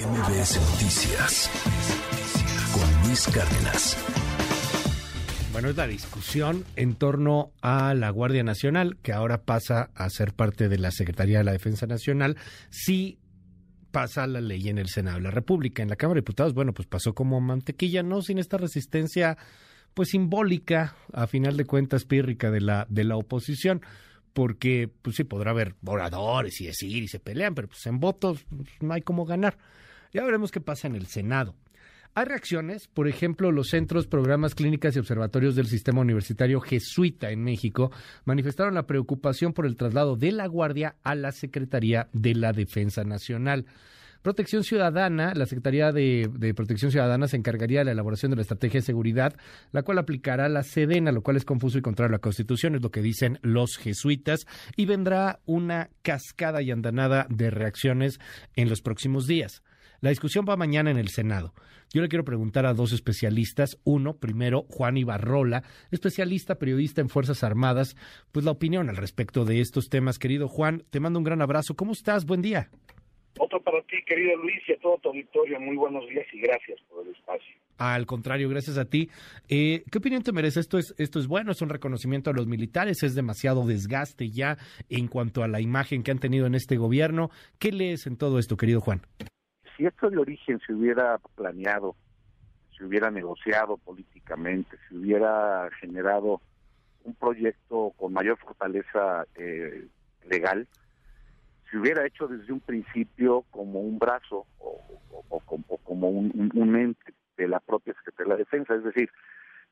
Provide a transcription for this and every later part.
MBS Noticias con Luis Cárdenas. Bueno, es la discusión en torno a la Guardia Nacional, que ahora pasa a ser parte de la Secretaría de la Defensa Nacional, si pasa la ley en el Senado de la República. En la Cámara de Diputados, bueno, pues pasó como mantequilla, no sin esta resistencia pues simbólica, a final de cuentas pírrica de la de la oposición porque pues sí podrá haber oradores y decir y se pelean, pero pues en votos pues, no hay cómo ganar. Ya veremos qué pasa en el Senado. Hay reacciones, por ejemplo, los centros, programas, clínicas y observatorios del sistema universitario jesuita en México manifestaron la preocupación por el traslado de la Guardia a la Secretaría de la Defensa Nacional. Protección Ciudadana, la Secretaría de, Protección Ciudadana se encargaría de la elaboración de la estrategia de seguridad, la cual aplicará la Sedena, lo cual es confuso y contrario a la Constitución, es lo que dicen los jesuitas, y vendrá una cascada y andanada de reacciones en los próximos días. La discusión va mañana en el Senado. Yo le quiero preguntar a dos especialistas. Uno, primero, Juan Ibarrola, especialista, periodista en Fuerzas Armadas, pues la opinión al respecto de estos temas. Querido Juan, te mando un gran abrazo. ¿Cómo estás? Buen día. Otro para ti, querido Luis, y a todo tu auditorio. Muy buenos días y gracias por el espacio. Al contrario, gracias a ti. Eh, ¿Qué opinión te merece? ¿Esto es, ¿Esto es bueno? ¿Es un reconocimiento a los militares? ¿Es demasiado desgaste ya en cuanto a la imagen que han tenido en este gobierno? ¿Qué lees en todo esto, querido Juan? Si esto de origen se hubiera planeado, se hubiera negociado políticamente, se hubiera generado un proyecto con mayor fortaleza eh, legal, se hubiera hecho desde un principio como un brazo o, como un, ente de la propia Secretaría de la Defensa. Es decir,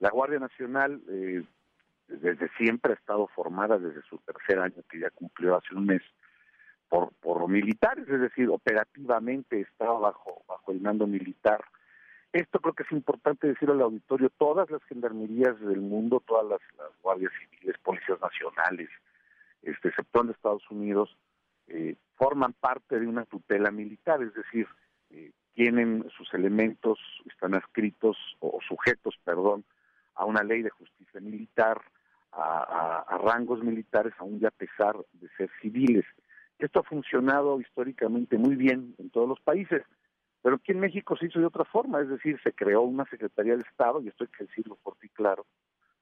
la Guardia Nacional eh, desde siempre ha estado formada, desde su tercer año que ya cumplió hace un mes, por, por militares, es decir, operativamente estaba bajo, bajo el mando militar. Esto creo que es importante decir al auditorio, todas las gendarmerías del mundo, todas las, guardias civiles, policías nacionales, este, excepto en Estados Unidos, eh, forman parte de una tutela militar, es decir, eh, tienen sus elementos, están adscritos o, sujetos, perdón, a una ley de justicia militar, a, rangos militares, aún ya a pesar de ser civiles. Esto ha funcionado históricamente muy bien en todos los países, pero aquí en México se hizo de otra forma, es decir, se creó una Secretaría de Estado, y esto hay que decirlo por ti claro,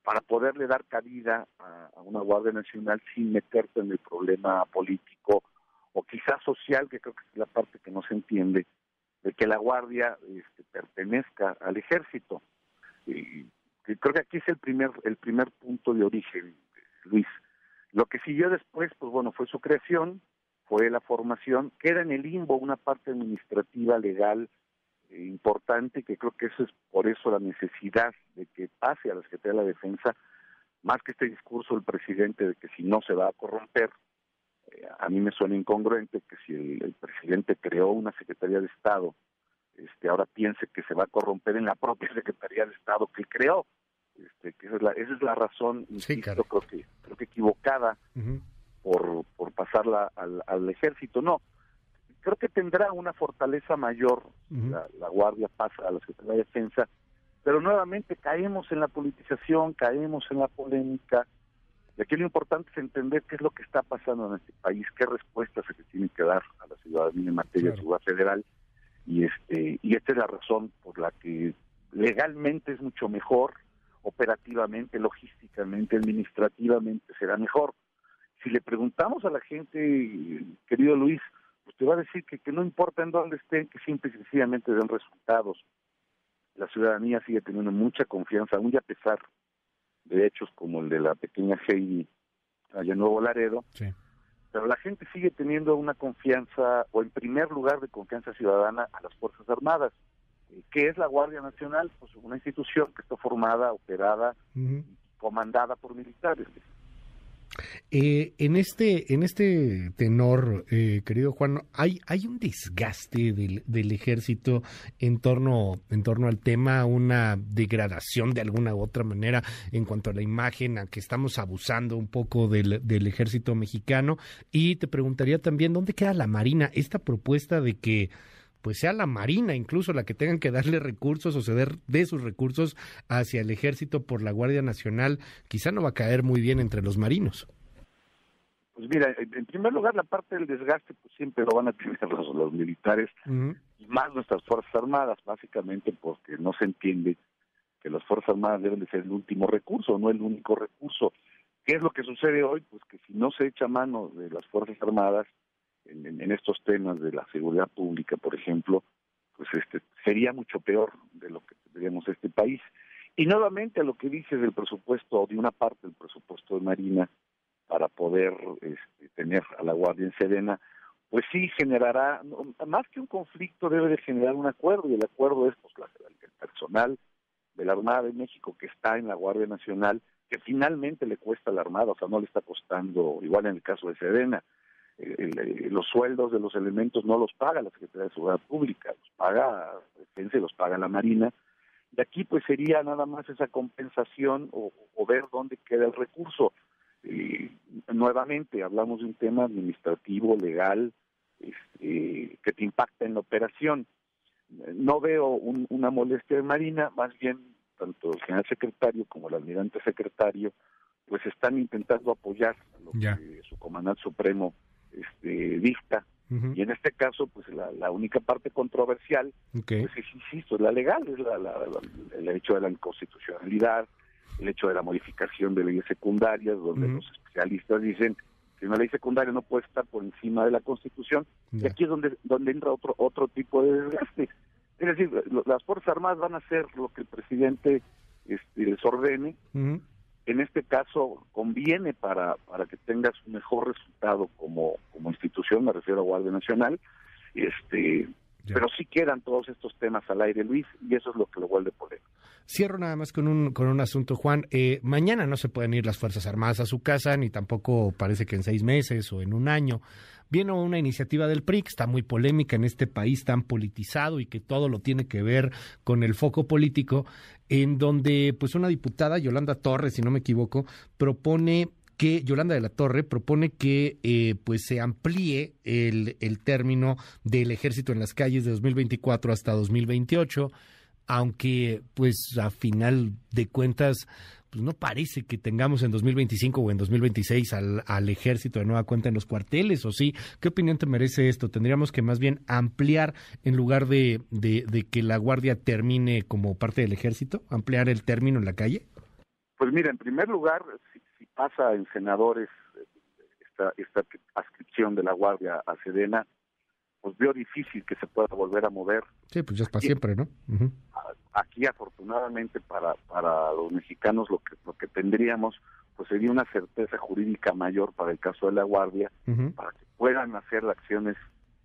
para poderle dar cabida a, una Guardia Nacional sin meterte en el problema político o quizás social, que creo que es la parte que no se entiende, de que la Guardia este, pertenezca al ejército. Y, creo que aquí es el primer, el primer punto de origen, Luis. Lo que siguió después, pues bueno, fue su creación, fue la formación, queda en el limbo una parte administrativa, legal, eh, importante, que creo que eso es por eso la necesidad de que pase a la Secretaría de la Defensa, más que este discurso del presidente de que si no se va a corromper, a mí me suena incongruente que si el, presidente creó una Secretaría de Estado, este, ahora piense que se va a corromper en la propia Secretaría de Estado que creó. Este, que esa es la, esa es la razón, insisto, creo que creo que equivocada por, por pasarla al, al ejército. No, creo que tendrá una fortaleza mayor la, la, Guardia pasa a la Secretaría de Defensa, pero nuevamente caemos en la politización, caemos en la polémica, y aquí lo importante es entender qué es lo que está pasando en este país, qué respuestas se le tienen que dar a la ciudadanía en materia de seguridad federal y este y esta es la razón por la que legalmente es mucho mejor, operativamente, logísticamente, administrativamente será mejor. Si le preguntamos a la gente, querido Luis, usted va a decir que, que no importa en dónde estén, que simple y sencillamente den resultados. La ciudadanía sigue teniendo mucha confianza, aún ya a pesar de hechos como el de la pequeña Heidi allá en Nuevo Laredo. Pero la gente sigue teniendo una confianza, o en primer lugar de confianza ciudadana, a las Fuerzas Armadas. Eh, ¿Qué es la Guardia Nacional? Pues una institución que está formada, operada, comandada por militares. Eh, en este en este tenor, eh, querido Juan, hay hay un desgaste del, del, ejército en torno en torno al tema, una degradación de alguna u otra manera en cuanto a la imagen, a que estamos abusando un poco del, del ejército mexicano. Y te preguntaría también dónde queda la Marina, esta propuesta de que pues sea la Marina incluso la que tengan que darle recursos o ceder de sus recursos hacia el ejército por la Guardia Nacional, quizá no va a caer muy bien entre los marinos. Pues mira, en primer lugar la parte del desgaste pues siempre lo van a tener los, militares, y más nuestras Fuerzas Armadas, básicamente porque no se entiende que las Fuerzas Armadas deben de ser el último recurso, no el único recurso. ¿Qué es lo que sucede hoy? Pues que si no se echa mano de las Fuerzas Armadas en, en estos temas de la seguridad pública, por ejemplo, pues este sería mucho peor de lo que tendríamos este país. Y nuevamente a lo que dice del presupuesto o de una parte del presupuesto de Marina para poder este, tener a la Guardia en Sedena, pues sí generará, más que un conflicto, debe de generar un acuerdo, y el acuerdo es pues, el personal de la Armada de México que está en la Guardia Nacional, que finalmente le cuesta a la Armada, o sea, no le está costando, igual en el caso de Sedena, los sueldos de los elementos no los paga la Secretaría de Seguridad Pública, los paga la Defensa y los paga la Marina. De aquí pues sería nada más esa compensación o, ver dónde queda el recurso. Nuevamente hablamos de un tema administrativo, legal, este, que te impacta en la operación. No veo una molestia de Marina, más bien tanto el general secretario como el almirante secretario pues están intentando apoyar lo que su comandante supremo este, dicta. Y en este caso, pues la, única parte controversial, pues es, insisto, es la legal, es la, el hecho de la inconstitucionalidad, el hecho de la modificación de leyes secundarias, donde los especialistas dicen que una ley secundaria no puede estar por encima de la Constitución, y aquí es donde, donde entra otro, otro tipo de desgaste. Es decir, las Fuerzas Armadas van a hacer lo que el presidente este, les ordene, en este caso conviene para, para que tengas un mejor resultado como, como institución, me refiero a Guardia Nacional, este pero sí quedan todos estos temas al aire, Luis, y eso es lo que lo vuelve polémico. Cierro nada más con un, con un asunto, Juan. Eh, mañana no se pueden ir las Fuerzas Armadas a su casa, ni tampoco parece que en seis meses o en un año. Viene una iniciativa del PRI que está muy polémica en este país tan politizado y que todo lo tiene que ver con el foco político, en donde pues una diputada, Yolanda Torres, si no me equivoco, propone que Yolanda de la Torre propone que eh, pues se amplíe el, el término del ejército en las calles de 2024 hasta 2028 aunque pues a final de cuentas pues no parece que tengamos en 2025 o en 2026 al, al ejército de nueva cuenta en los cuarteles, ¿o sí? ¿Qué opinión te merece esto? ¿Tendríamos que más bien ampliar en lugar de, de, que la guardia termine como parte del ejército? ¿Ampliar el término en la calle? Pues mira, en primer lugar, si, pasa en senadores esta, esta adscripción de la guardia a Sedena, pues veo difícil que se pueda volver a mover. Sí, pues ya es para siempre, ¿no? Aquí afortunadamente para, para los mexicanos lo que, lo que tendríamos pues sería una certeza jurídica mayor para el caso de la Guardia, para que puedan hacer acciones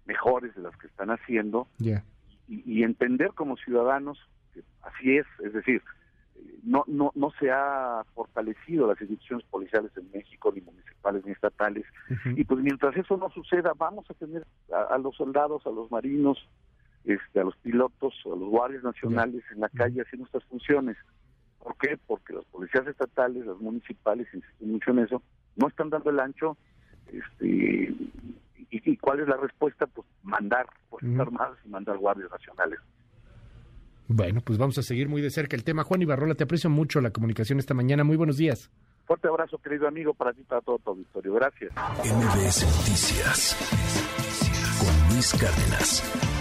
mejores de las que están haciendo y, y entender como ciudadanos que así es, es decir, no, no, no se ha fortalecido las instituciones policiales en México, ni municipales ni estatales. Y pues mientras eso no suceda, vamos a tener a, los soldados, a los marinos, este, a los pilotos, a los guardias nacionales en la calle haciendo estas funciones. ¿Por qué? Porque las policías estatales, las municipales, insisten mucho en eso, no están dando el ancho. Este, y, cuál es la respuesta? Pues mandar fuerzas armadas y mandar guardias nacionales. Bueno, pues vamos a seguir muy de cerca el tema. Juan Ibarrola, te aprecio mucho la comunicación esta mañana. Muy buenos días. Fuerte abrazo, querido amigo, para ti y para todo tu auditorio. Gracias. MBS Noticias con Luis Cárdenas.